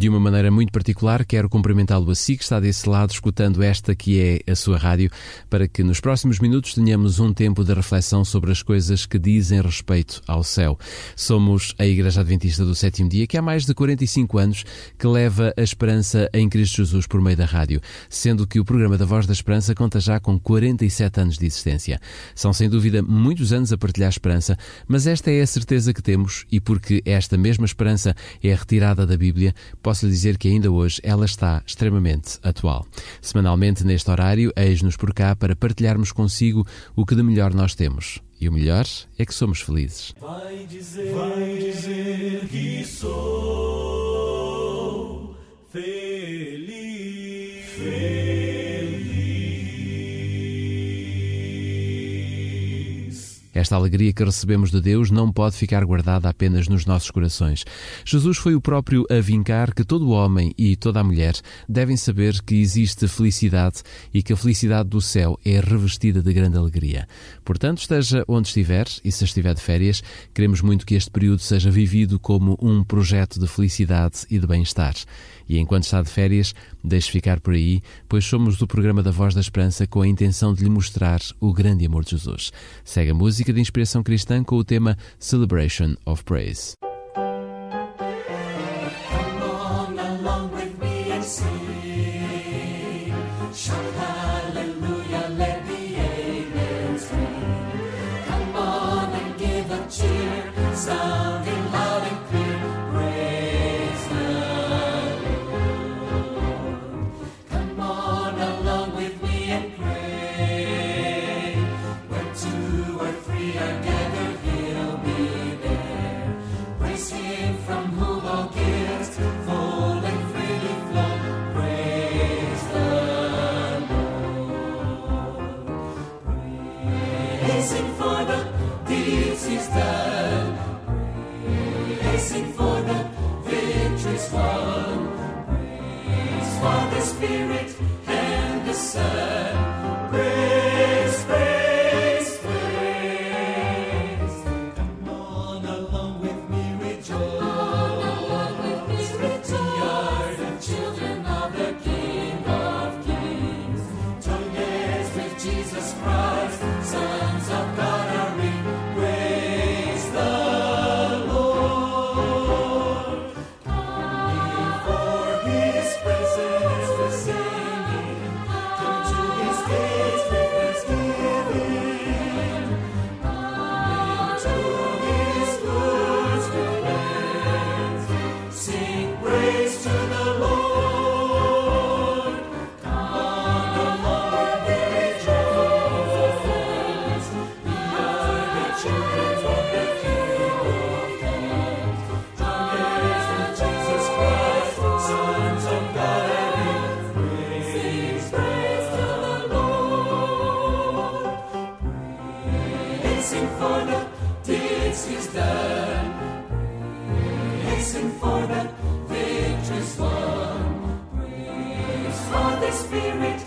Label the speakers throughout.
Speaker 1: De uma maneira muito particular, quero cumprimentá-lo a si que está desse lado, escutando esta que é a sua rádio, para que nos próximos minutos tenhamos um tempo de reflexão sobre as coisas que dizem respeito ao céu. Somos a Igreja Adventista do Sétimo Dia, que há mais de 45 anos que leva a esperança em Cristo Jesus por meio da rádio, sendo que o programa da Voz da Esperança conta já com 47 anos de existência. São sem dúvida muitos anos a partilhar esperança, mas esta é a certeza que temos e porque esta mesma esperança é retirada da Bíblia, posso lhe dizer que ainda hoje ela está extremamente atual. Semanalmente, neste horário, eis-nos por cá para partilharmos consigo o que de melhor nós temos. E o melhor é que somos felizes.
Speaker 2: Vai dizer, vai dizer que sou
Speaker 1: Esta alegria que recebemos de Deus não pode ficar guardada apenas nos nossos corações. Jesus foi o próprio a vincar que todo homem e toda a mulher devem saber que existe felicidade e que a felicidade do céu é revestida de grande alegria. Portanto, esteja onde estiver e se estiver de férias, queremos muito que este período seja vivido como um projeto de felicidade e de bem-estar. E enquanto está de férias, deixe ficar por aí, pois somos do programa da Voz da Esperança com a intenção de lhe mostrar o grande amor de Jesus. Segue a música de inspiração cristã com o tema Celebration of Praise.
Speaker 2: Deeds He's done. Praise Him for the victories won. Praise for the Spirit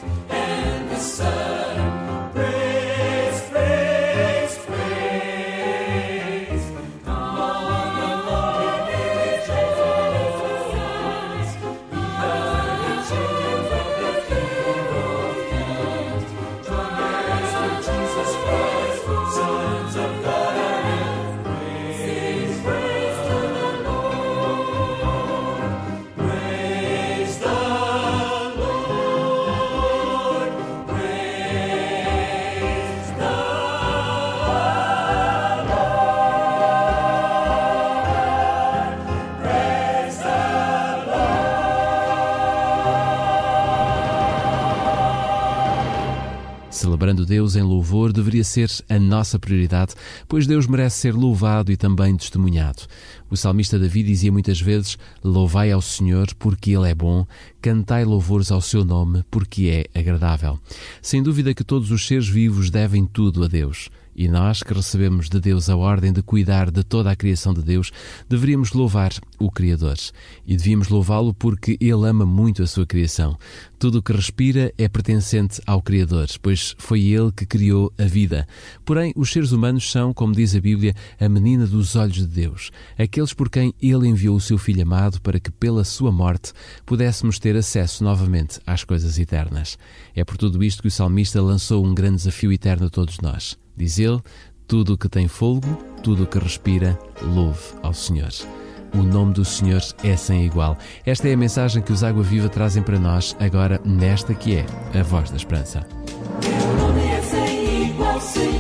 Speaker 1: Deus em louvor deveria ser a nossa prioridade, pois Deus merece ser louvado e também testemunhado. O salmista Davi dizia muitas vezes: Louvai ao Senhor, porque Ele é bom, cantai louvores ao seu nome, porque é agradável. Sem dúvida que todos os seres vivos devem tudo a Deus. E nós, que recebemos de Deus a ordem de cuidar de toda a criação de Deus, deveríamos louvar o Criador. E devíamos louvá-lo porque Ele ama muito a sua criação. Tudo o que respira é pertencente ao Criador, pois foi Ele que criou a vida. Porém, os seres humanos são, como diz a Bíblia, a menina dos olhos de Deus, aqueles por quem Ele enviou o seu Filho amado para que, pela sua morte, pudéssemos ter acesso novamente às coisas eternas. É por tudo isto que o salmista lançou um grande desafio eterno a todos nós. Diz ele: Tudo o que tem fogo, tudo o que respira, louve ao Senhor. O nome do Senhor é sem igual. Esta é a mensagem que os Água Viva trazem para nós agora, nesta que é a voz da esperança.
Speaker 2: Nome é sem igual, Senhor.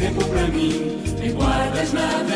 Speaker 3: Tens tempo para mim e guardas na verdade.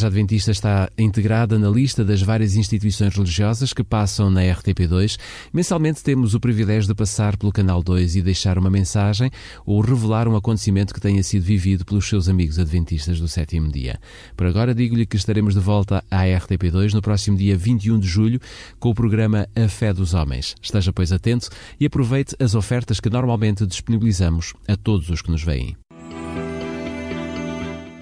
Speaker 1: Igreja Adventista está integrada na lista das várias instituições religiosas que passam na RTP2. Mensalmente temos o privilégio de passar pelo Canal 2 e deixar uma mensagem ou revelar um acontecimento que tenha sido vivido pelos seus amigos adventistas do sétimo dia. Por agora digo-lhe que estaremos de volta à RTP2 no próximo dia 21 de julho com o programa A Fé dos Homens. Esteja, pois, atento e aproveite as ofertas que normalmente disponibilizamos a todos os que nos veem.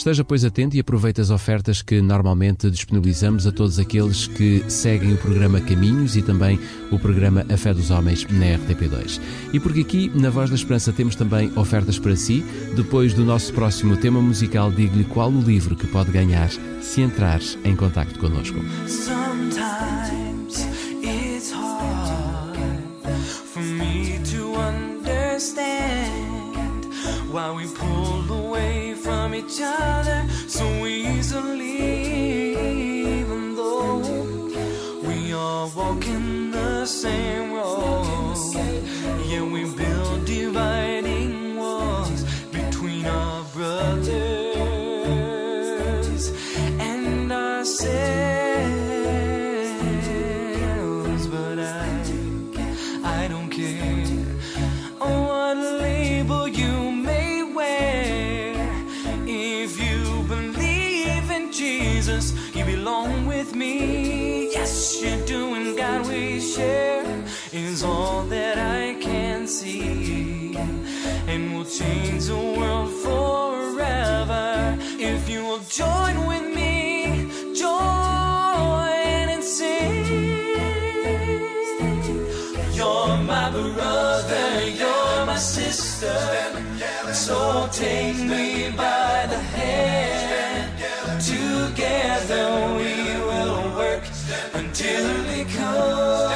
Speaker 1: Esteja, pois, atento e aproveite as ofertas que normalmente disponibilizamos a todos aqueles que seguem o programa Caminhos e também o programa A Fé dos Homens na RTP2. E porque aqui, na Voz da Esperança, temos também ofertas para si. Depois do nosso próximo tema musical, digo-lhe qual o livro que pode ganhar se entrar em contato connosco.
Speaker 4: Why we pull each other so easily, even though we are walking the same road.
Speaker 3: The world forever if you will join with me. Join and sing. You're my brother, you're my sister. So take me by the hand. Together we will work until we come.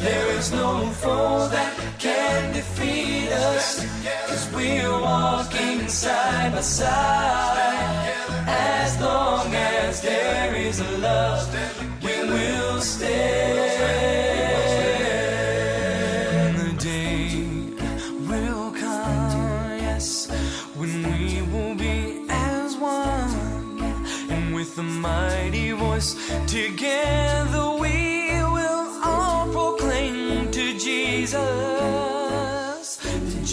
Speaker 3: There is no foe that can defeat us. Cause we're walking side by side. As long as there is a love, we will stand. The day will come, yes, when we will be as one. And with a mighty voice, together we will all proclaim to Jesus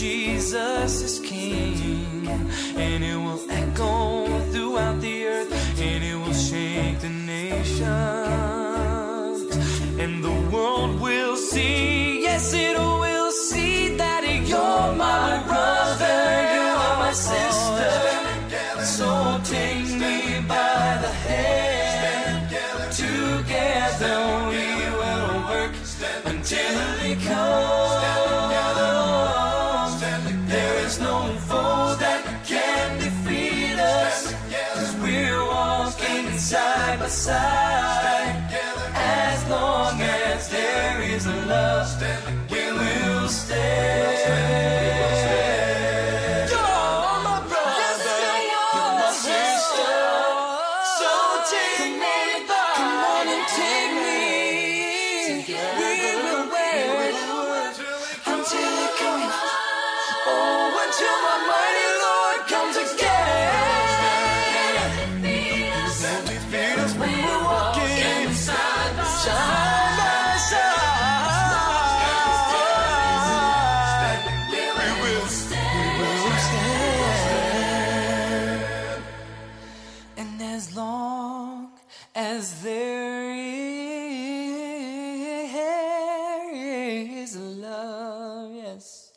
Speaker 3: Jesus is King. And it will echo throughout the earth, and it will shake the nations. And the world will see, yes, it will see that you're my brother, you're my sister. So take me by the hand. Together we will work until we come. Side As long as there is love, yes,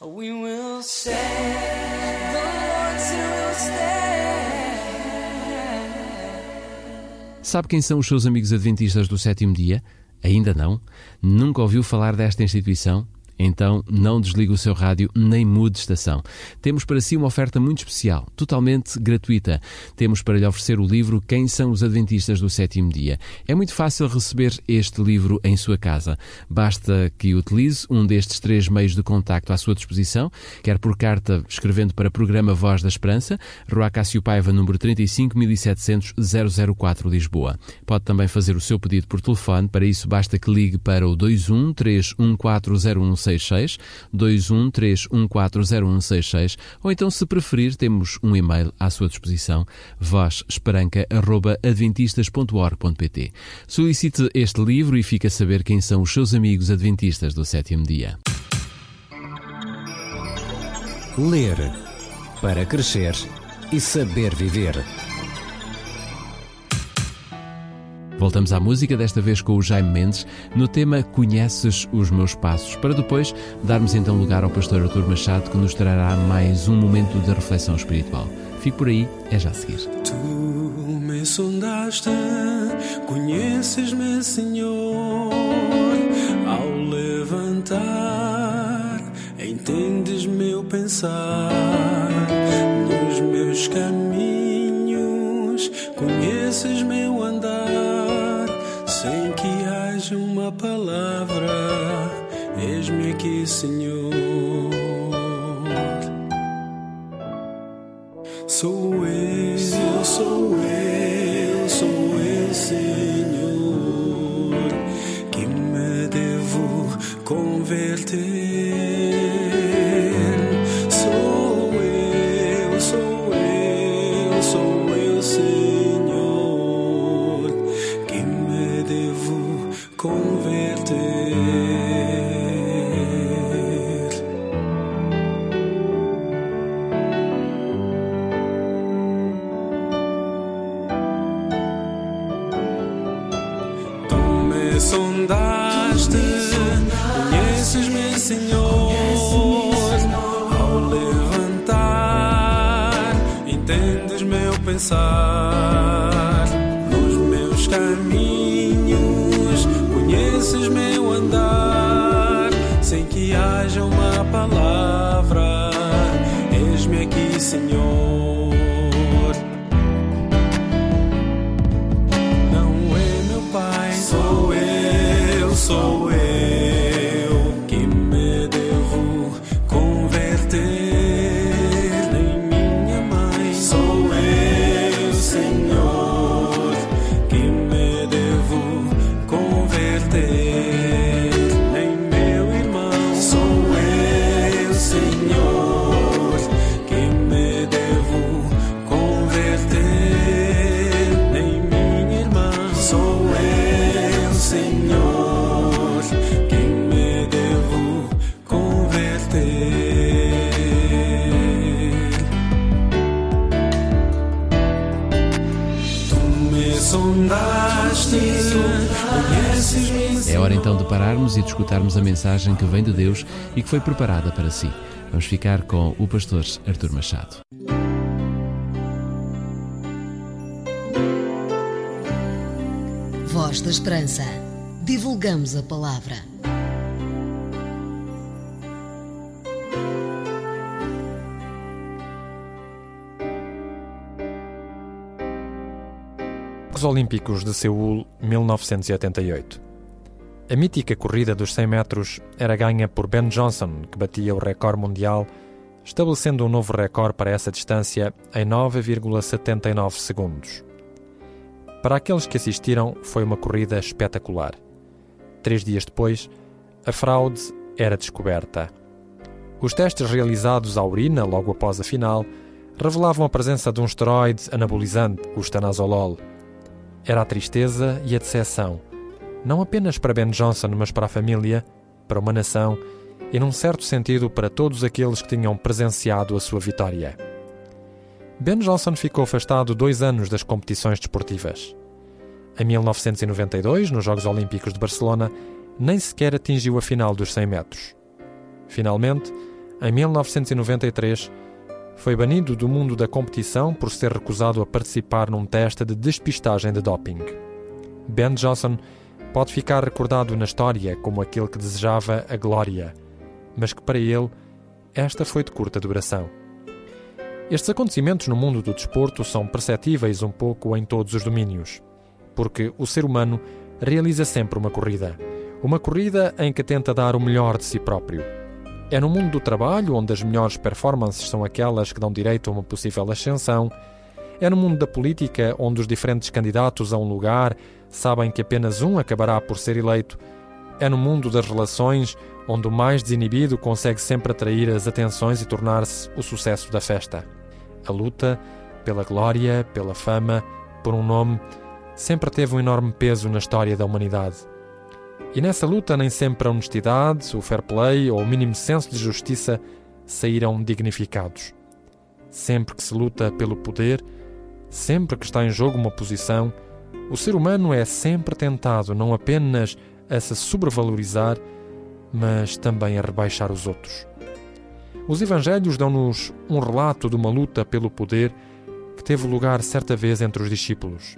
Speaker 3: we will stand. The Lord said we'll stand.
Speaker 1: Sabe quem são os seus amigos adventistas do sétimo dia? Ainda não? Nunca ouviu falar desta instituição? Então não desligue o seu rádio nem mude de estação. Temos para si uma oferta muito especial, totalmente gratuita. Temos para lhe oferecer o livro Quem são os Adventistas do Sétimo Dia. É muito fácil receber este livro em sua casa. Basta que utilize um destes três meios de contacto à sua disposição, quer por carta escrevendo para Programa Voz da Esperança, Rua Cássio Paiva, número 35700 004 Lisboa. Pode também fazer o seu pedido por telefone, para isso basta que ligue para o 21 3140166 21 3140166 ou então, se preferir, temos um e-mail à sua disposição vozesperanca.adventistas.org.pt Solicite este livro e fique a saber quem são os seus amigos adventistas do sétimo dia.
Speaker 5: Ler para crescer e saber viver.
Speaker 1: Voltamos à música, desta vez com o Jaime Mendes, no tema Conheces os Meus Passos, para depois darmos então lugar ao pastor Artur Machado, que nos trará mais um momento de reflexão espiritual. Fique por aí, é já a seguir.
Speaker 6: Tu me sondaste, conheces-me, Senhor, ao levantar, entendes meu pensar, nos meus caminhos, conheces meu andar, uma palavra, eis-me aqui, Senhor. Sou eu, sou eu, haja uma palavra, eis-me aqui, Senhor.
Speaker 1: Então de pararmos e de escutarmos a mensagem que vem de Deus e que foi preparada para si. Vamos ficar com o pastor Artur Machado.
Speaker 7: Voz da Esperança. Divulgamos a palavra.
Speaker 8: Jogos Olímpicos de Seul 1988. A mítica corrida dos 100 metros era ganha por Ben Johnson, que batia o recorde mundial, estabelecendo um novo recorde para essa distância em 9,79 segundos. Para aqueles que assistiram, foi uma corrida espetacular. Três dias depois, a fraude era descoberta. Os testes realizados à urina logo após a final revelavam a presença de um esteroide anabolizante, o stanazolol. Era a tristeza e a decepção, não apenas para Ben Johnson, mas para a família, para uma nação e, num certo sentido, para todos aqueles que tinham presenciado a sua vitória. Ben Johnson ficou afastado dois anos das competições desportivas. Em 1992, nos Jogos Olímpicos de Barcelona, nem sequer atingiu a final dos 100 metros. Finalmente, em 1993, foi banido do mundo da competição por ser recusado a participar num teste de despistagem de doping. Ben Johnson pode ficar recordado na história como aquele que desejava a glória, mas que para ele esta foi de curta duração. Estes acontecimentos no mundo do desporto são perceptíveis um pouco em todos os domínios, porque o ser humano realiza sempre uma corrida, uma corrida em que tenta dar o melhor de si próprio. É no mundo do trabalho onde as melhores performances são aquelas que dão direito a uma possível ascensão. É no mundo da política onde os diferentes candidatos a um lugar sabem que apenas um acabará por ser eleito. É no mundo das relações onde o mais desinibido consegue sempre atrair as atenções e tornar-se o sucesso da festa. A luta pela glória, pela fama, por um nome, sempre teve um enorme peso na história da humanidade. E nessa luta, nem sempre a honestidade, o fair play ou o mínimo senso de justiça saíram dignificados. Sempre que se luta pelo poder, sempre que está em jogo uma posição, o ser humano é sempre tentado não apenas a se sobrevalorizar, mas também a rebaixar os outros. Os Evangelhos dão-nos um relato de uma luta pelo poder que teve lugar certa vez entre os discípulos.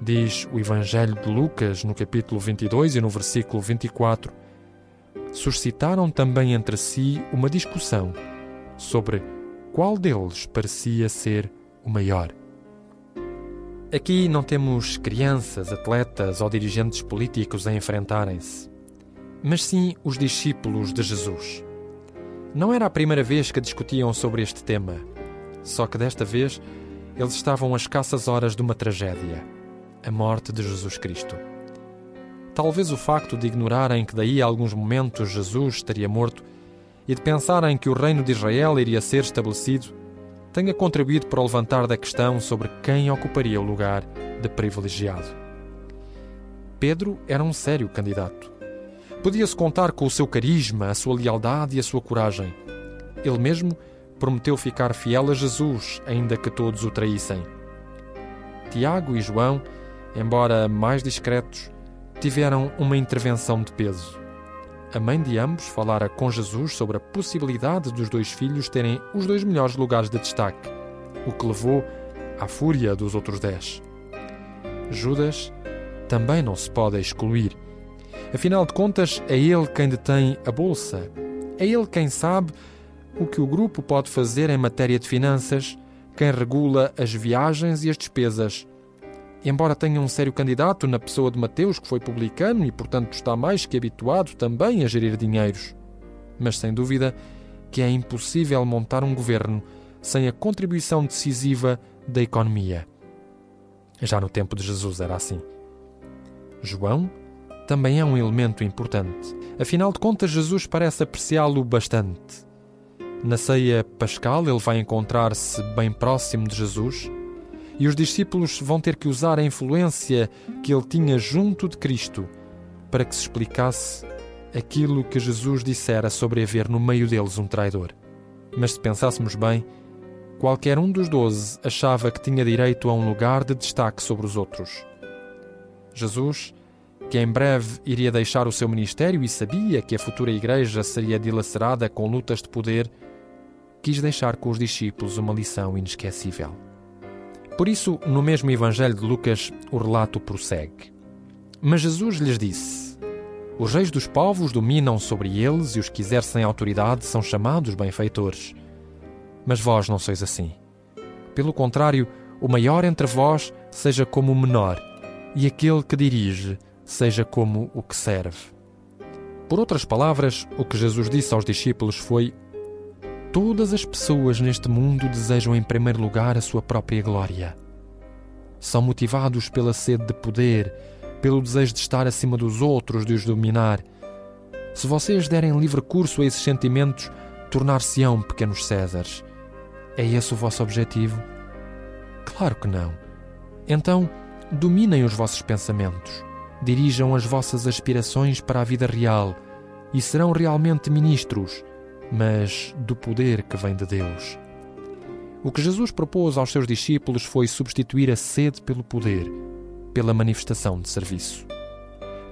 Speaker 8: Diz o Evangelho de Lucas, no capítulo 22 e no versículo 24: Suscitaram também entre si uma discussão sobre qual deles parecia ser o maior. Aqui não temos crianças, atletas ou dirigentes políticos a enfrentarem-se, mas sim os discípulos de Jesus. Não era a primeira vez que discutiam sobre este tema, só que desta vez eles estavam a escassas horas de uma tragédia a morte de Jesus Cristo. Talvez o facto de ignorarem que daí a alguns momentos Jesus estaria morto e de pensarem que o reino de Israel iria ser estabelecido tenha contribuído para o levantar da questão sobre quem ocuparia o lugar de privilegiado. Pedro era um sério candidato. Podia-se contar com o seu carisma, a sua lealdade e a sua coragem. Ele mesmo prometeu ficar fiel a Jesus, ainda que todos o traíssem. Tiago e João, embora mais discretos, tiveram uma intervenção de peso. A mãe de ambos falara com Jesus sobre a possibilidade dos dois filhos terem os dois melhores lugares de destaque, o que levou à fúria dos outros dez. Judas também não se pode excluir. Afinal de contas, é ele quem detém a bolsa. É ele quem sabe o que o grupo pode fazer em matéria de finanças, quem regula as viagens e as despesas. Embora tenha um sério candidato na pessoa de Mateus, que foi publicano e, portanto, está mais que habituado também a gerir dinheiros. Mas sem dúvida que é impossível montar um governo sem a contribuição decisiva da economia. Já no tempo de Jesus era assim. João também é um elemento importante. Afinal de contas, Jesus parece apreciá-lo bastante. Na ceia pascal, ele vai encontrar-se bem próximo de Jesus e os discípulos vão ter que usar a influência que ele tinha junto de Cristo para que se explicasse aquilo que Jesus dissera sobre haver no meio deles um traidor. Mas se pensássemos bem, qualquer um dos doze achava que tinha direito a um lugar de destaque sobre os outros. Jesus, que em breve iria deixar o seu ministério e sabia que a futura igreja seria dilacerada com lutas de poder, quis deixar com os discípulos uma lição inesquecível. Por isso, no mesmo Evangelho de Lucas, o relato prossegue. Mas Jesus lhes disse: Os reis dos povos dominam sobre eles e os que exercem autoridade são chamados benfeitores. Mas vós não sois assim. Pelo contrário, o maior entre vós seja como o menor, e aquele que dirige seja como o que serve. Por outras palavras, o que Jesus disse aos discípulos foi: Todas as pessoas neste mundo desejam em primeiro lugar a sua própria glória. São motivados pela sede de poder, pelo desejo de estar acima dos outros, de os dominar. Se vocês derem livre curso a esses sentimentos, tornar-se-ão pequenos Césares. É esse o vosso objetivo? Claro que não. Então, dominem os vossos pensamentos, dirijam as vossas aspirações para a vida real e serão realmente ministros mas do poder que vem de Deus. O que Jesus propôs aos seus discípulos foi substituir a sede pelo poder, pela manifestação de serviço.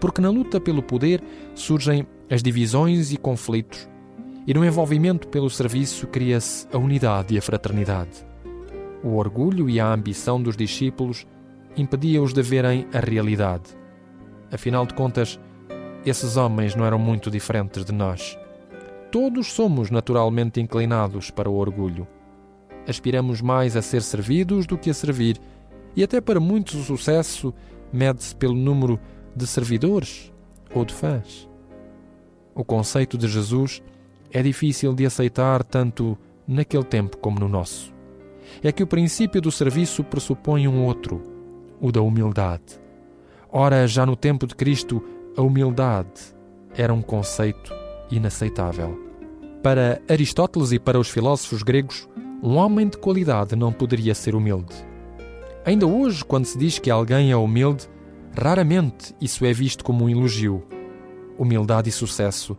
Speaker 8: Porque na luta pelo poder surgem as divisões e conflitos, e no envolvimento pelo serviço cria-se a unidade e a fraternidade. O orgulho e a ambição dos discípulos impediam-os de verem a realidade. Afinal de contas, esses homens não eram muito diferentes de nós. Todos somos naturalmente inclinados para o orgulho. Aspiramos mais a ser servidos do que a servir, e até para muitos o sucesso mede-se pelo número de servidores ou de fãs. O conceito de Jesus é difícil de aceitar tanto naquele tempo como no nosso. É que o princípio do serviço pressupõe um outro, o da humildade. Ora, já no tempo de Cristo, a humildade era um conceito inaceitável. Para Aristóteles e para os filósofos gregos, um homem de qualidade não poderia ser humilde. Ainda hoje, quando se diz que alguém é humilde, raramente isso é visto como um elogio. Humildade e sucesso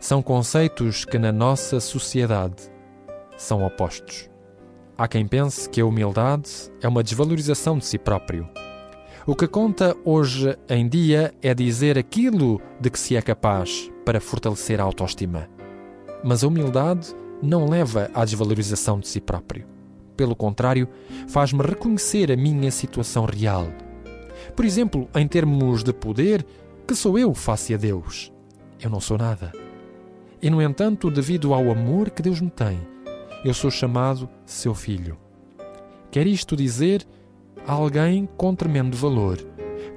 Speaker 8: são conceitos que na nossa sociedade são opostos. Há quem pense que a humildade é uma desvalorização de si próprio. O que conta hoje em dia é dizer aquilo de que se é capaz para fortalecer a autoestima. Mas a humildade não leva à desvalorização de si próprio. Pelo contrário, faz-me reconhecer a minha situação real. Por exemplo, em termos de poder, que sou eu face a Deus? Eu não sou nada. E, no entanto, devido ao amor que Deus me tem, eu sou chamado seu filho. Quer isto dizer alguém com tremendo valor,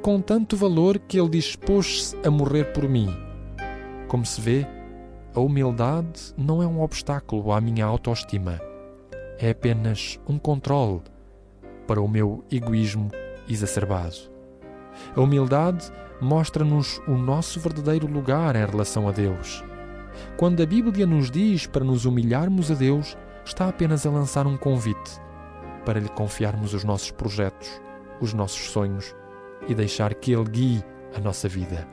Speaker 8: com tanto valor que ele dispôs-se a morrer por mim. Como se vê, a humildade não é um obstáculo à minha autoestima. É apenas um controle para o meu egoísmo exacerbado. A humildade mostra-nos o nosso verdadeiro lugar em relação a Deus. Quando a Bíblia nos diz para nos humilharmos a Deus, está apenas a lançar um convite para lhe confiarmos os nossos projetos, os nossos sonhos e deixar que Ele guie a nossa vida.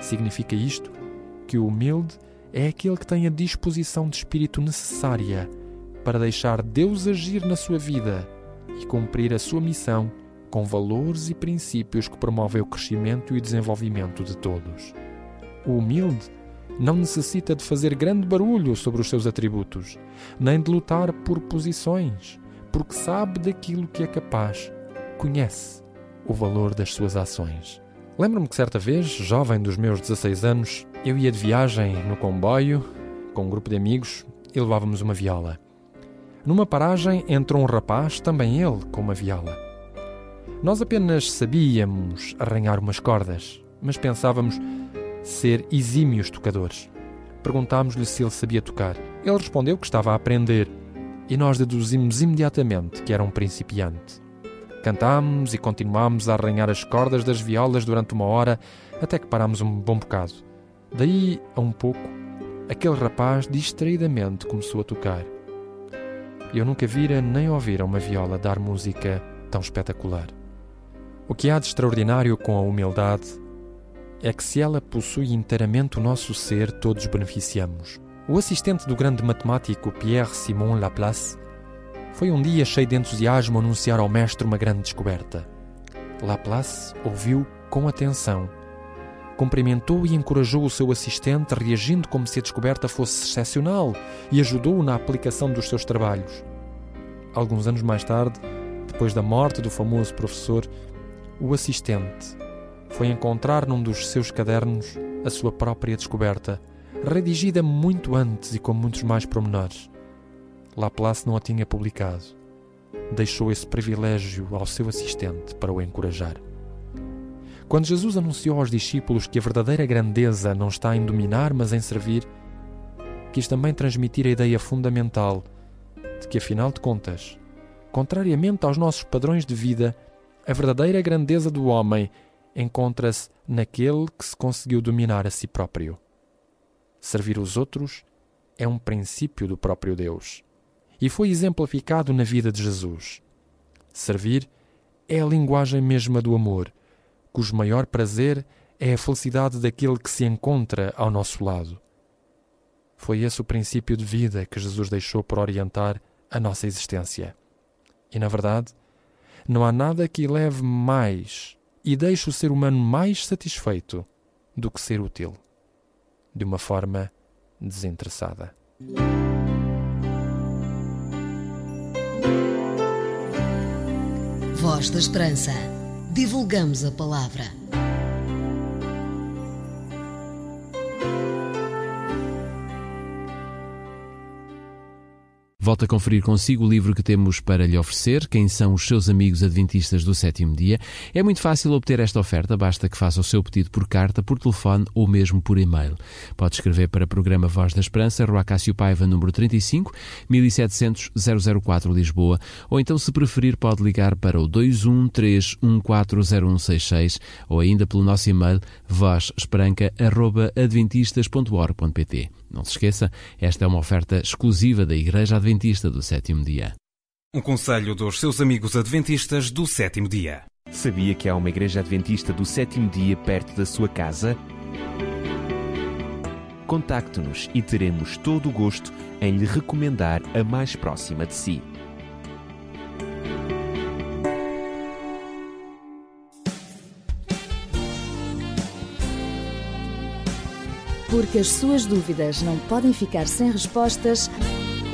Speaker 8: Significa isto que o humilde é aquele que tem a disposição de espírito necessária para deixar Deus agir na sua vida e cumprir a sua missão com valores e princípios que promovem o crescimento e o desenvolvimento de todos. O humilde não necessita de fazer grande barulho sobre os seus atributos, nem de lutar por posições, porque sabe daquilo que é capaz, conhece o valor das suas ações. Lembro-me que certa vez, jovem dos meus 16 anos, eu ia de viagem no comboio com um grupo de amigos e levávamos uma viola. Numa paragem entrou um rapaz, também ele, com uma viola. Nós apenas sabíamos arranhar umas cordas, mas pensávamos ser exímios tocadores. Perguntámos-lhe se ele sabia tocar. Ele respondeu que estava a aprender e nós deduzimos imediatamente que era um principiante. Cantámos e continuámos a arranhar as cordas das violas durante uma hora até que parámos um bom bocado. Daí a um pouco, aquele rapaz distraidamente começou a tocar. Eu nunca vira nem ouvira uma viola dar música tão espetacular. O que há de extraordinário com a humildade é que se ela possui inteiramente o nosso ser, todos beneficiamos. O assistente do grande matemático Pierre Simon Laplace foi um dia cheio de entusiasmo anunciar ao mestre uma grande descoberta. Laplace ouviu com atenção, cumprimentou e encorajou o seu assistente, reagindo como se a descoberta fosse excepcional e ajudou-o na aplicação dos seus trabalhos. Alguns anos mais tarde, depois da morte do famoso professor, o assistente foi encontrar num dos seus cadernos a sua própria descoberta, redigida muito antes e com muitos mais pormenores. Laplace não a tinha publicado. Deixou esse privilégio ao seu assistente para o encorajar. Quando Jesus anunciou aos discípulos que a verdadeira grandeza não está em dominar, mas em servir, quis também transmitir a ideia fundamental de que, afinal de contas, contrariamente aos nossos padrões de vida, a verdadeira grandeza do homem encontra-se naquele que se conseguiu dominar a si próprio. Servir os outros é um princípio do próprio Deus e foi exemplificado na vida de Jesus. Servir é a linguagem mesma do amor, cujo maior prazer é a felicidade daquele que se encontra ao nosso lado. Foi esse o princípio de vida que Jesus deixou para orientar a nossa existência. E, na verdade, não há nada que leve mais e deixe o ser humano mais satisfeito do que ser útil, de uma forma desinteressada.
Speaker 7: Voz da Esperança. Divulgamos a palavra.
Speaker 1: Volto a conferir consigo o livro que temos para lhe oferecer, Quem são os seus amigos adventistas do sétimo dia. É muito fácil obter esta oferta, basta que faça o seu pedido por carta, por telefone ou mesmo por e-mail. Pode escrever para o programa Voz da Esperança, Rua Cássio Paiva, número 35, 1700 004 Lisboa, ou então, se preferir, pode ligar para o 213140166 ou ainda pelo nosso e-mail vozesperanca.adventistas.org.pt. Não se esqueça, esta é uma oferta exclusiva da Igreja Adventista do Sétimo Dia.
Speaker 9: Um conselho dos seus amigos adventistas do sétimo dia.
Speaker 10: Sabia que há uma igreja adventista do sétimo dia perto da sua casa? Contacte-nos e teremos todo o gosto em lhe recomendar a mais próxima de si.
Speaker 11: Porque as suas dúvidas não podem ficar sem respostas,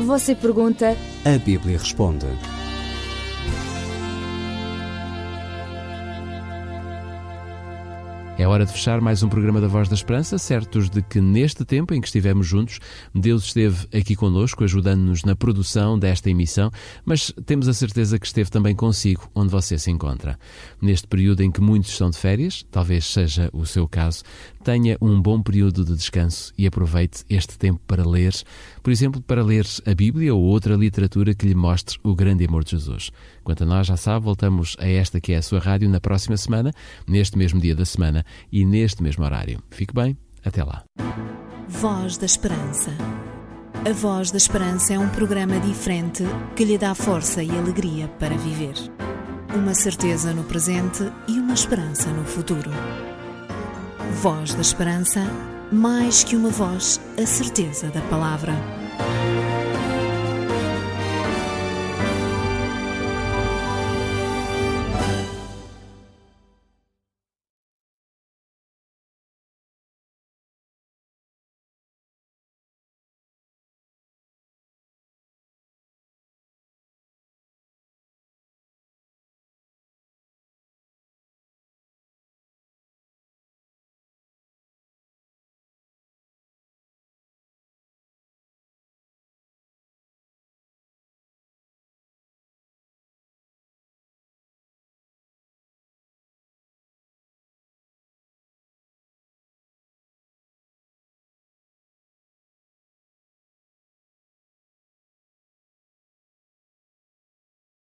Speaker 11: você pergunta.
Speaker 5: A Bíblia responde.
Speaker 1: É hora de fechar mais um programa da Voz da Esperança, certos de que neste tempo em que estivemos juntos, Deus esteve aqui conosco, ajudando-nos na produção desta emissão, mas temos a certeza que esteve também consigo, onde você se encontra. Neste período em que muitos estão de férias, talvez seja o seu caso, tenha um bom período de descanso e aproveite este tempo para ler, por exemplo, para ler a Bíblia ou outra literatura que lhe mostre o grande amor de Jesus. Quanto a nós, já sabe, voltamos a esta que é a sua rádio na próxima semana, neste mesmo dia da semana e neste mesmo horário. Fique bem, até lá.
Speaker 12: Voz da Esperança. A Voz da Esperança é um programa diferente que lhe dá força e alegria para viver. Uma certeza no presente e uma esperança no futuro. Voz da Esperança, mais que uma voz, a certeza da palavra.